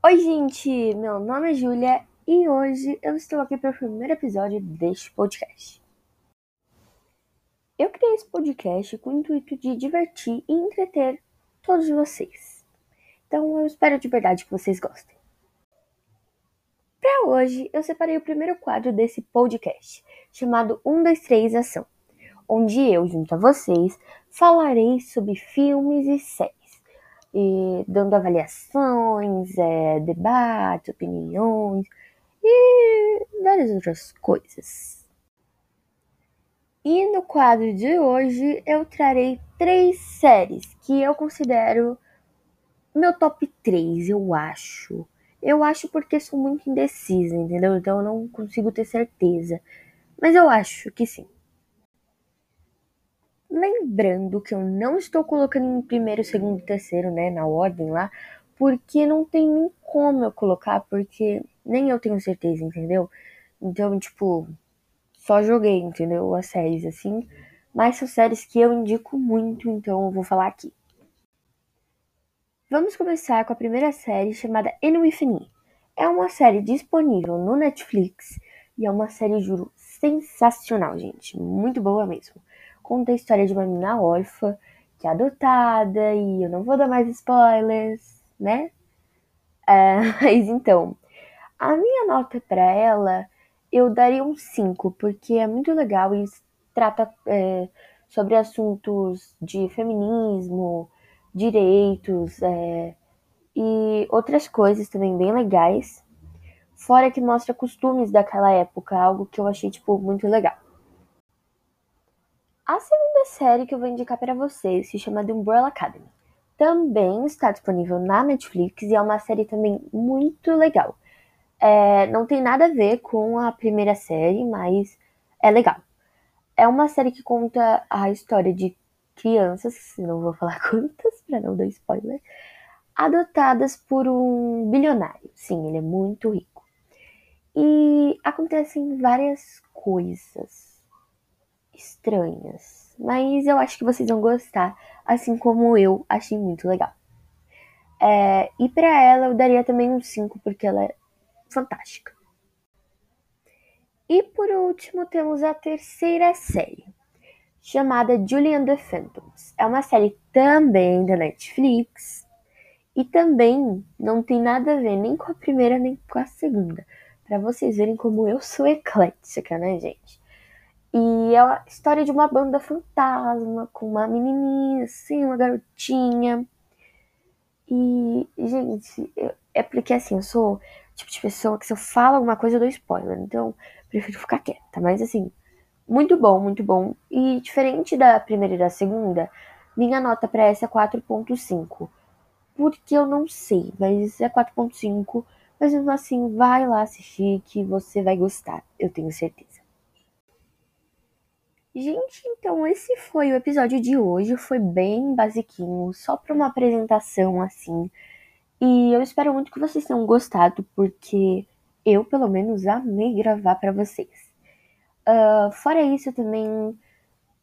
Oi, gente! Meu nome é Júlia e hoje eu estou aqui para o primeiro episódio deste podcast. Eu criei esse podcast com o intuito de divertir e entreter todos vocês. Então eu espero de verdade que vocês gostem. Para hoje, eu separei o primeiro quadro desse podcast, chamado 1, 2, 3 Ação, onde eu, junto a vocês, falarei sobre filmes e séries e dando avaliações, é, debates, opiniões e várias outras coisas. E no quadro de hoje eu trarei três séries que eu considero meu top 3, eu acho. Eu acho porque sou muito indecisa, entendeu? Então eu não consigo ter certeza. Mas eu acho que sim. Lembrando que eu não estou colocando em primeiro, segundo terceiro, né, na ordem lá, porque não tem nem como eu colocar, porque nem eu tenho certeza, entendeu? Então, tipo, só joguei, entendeu? As séries assim. Mas são séries que eu indico muito, então eu vou falar aqui. Vamos começar com a primeira série chamada Me. É uma série disponível no Netflix e é uma série, juro, sensacional, gente. Muito boa mesmo conta a história de uma menina órfã que é adotada e eu não vou dar mais spoilers, né? É, mas então, a minha nota para ela eu daria um 5, porque é muito legal e trata é, sobre assuntos de feminismo, direitos é, e outras coisas também bem legais. Fora que mostra costumes daquela época, algo que eu achei, tipo, muito legal. A segunda série que eu vou indicar para vocês se chama The Umbrella Academy. Também está disponível na Netflix e é uma série também muito legal. É, não tem nada a ver com a primeira série, mas é legal. É uma série que conta a história de crianças, não vou falar quantas para não dar spoiler, adotadas por um bilionário. Sim, ele é muito rico. E acontecem várias coisas estranhas, mas eu acho que vocês vão gostar, assim como eu achei muito legal. É, e para ela eu daria também um 5, porque ela é fantástica. E por último temos a terceira série, chamada Julian the Phantoms. É uma série também da Netflix e também não tem nada a ver nem com a primeira nem com a segunda. Para vocês verem como eu sou eclética, né, gente? E é a história de uma banda fantasma com uma menininha, assim, uma garotinha. E, gente, é porque assim, eu sou o tipo de pessoa que se eu falo alguma coisa eu dou spoiler. Então, prefiro ficar quieta. Mas assim, muito bom, muito bom. E diferente da primeira e da segunda, minha nota para essa é 4.5. Porque eu não sei, mas é 4.5. Mas mesmo assim, vai lá assistir que você vai gostar, eu tenho certeza. Gente, então esse foi o episódio de hoje. Foi bem basiquinho, só para uma apresentação assim. E eu espero muito que vocês tenham gostado, porque eu, pelo menos, amei gravar para vocês. Uh, fora isso, eu também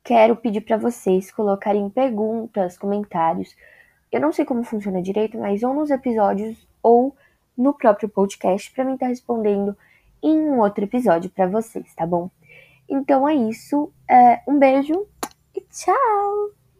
quero pedir para vocês colocarem perguntas, comentários. Eu não sei como funciona direito, mas ou nos episódios ou no próprio podcast para mim estar tá respondendo em um outro episódio para vocês, tá bom? Então é isso. É, um beijo e tchau!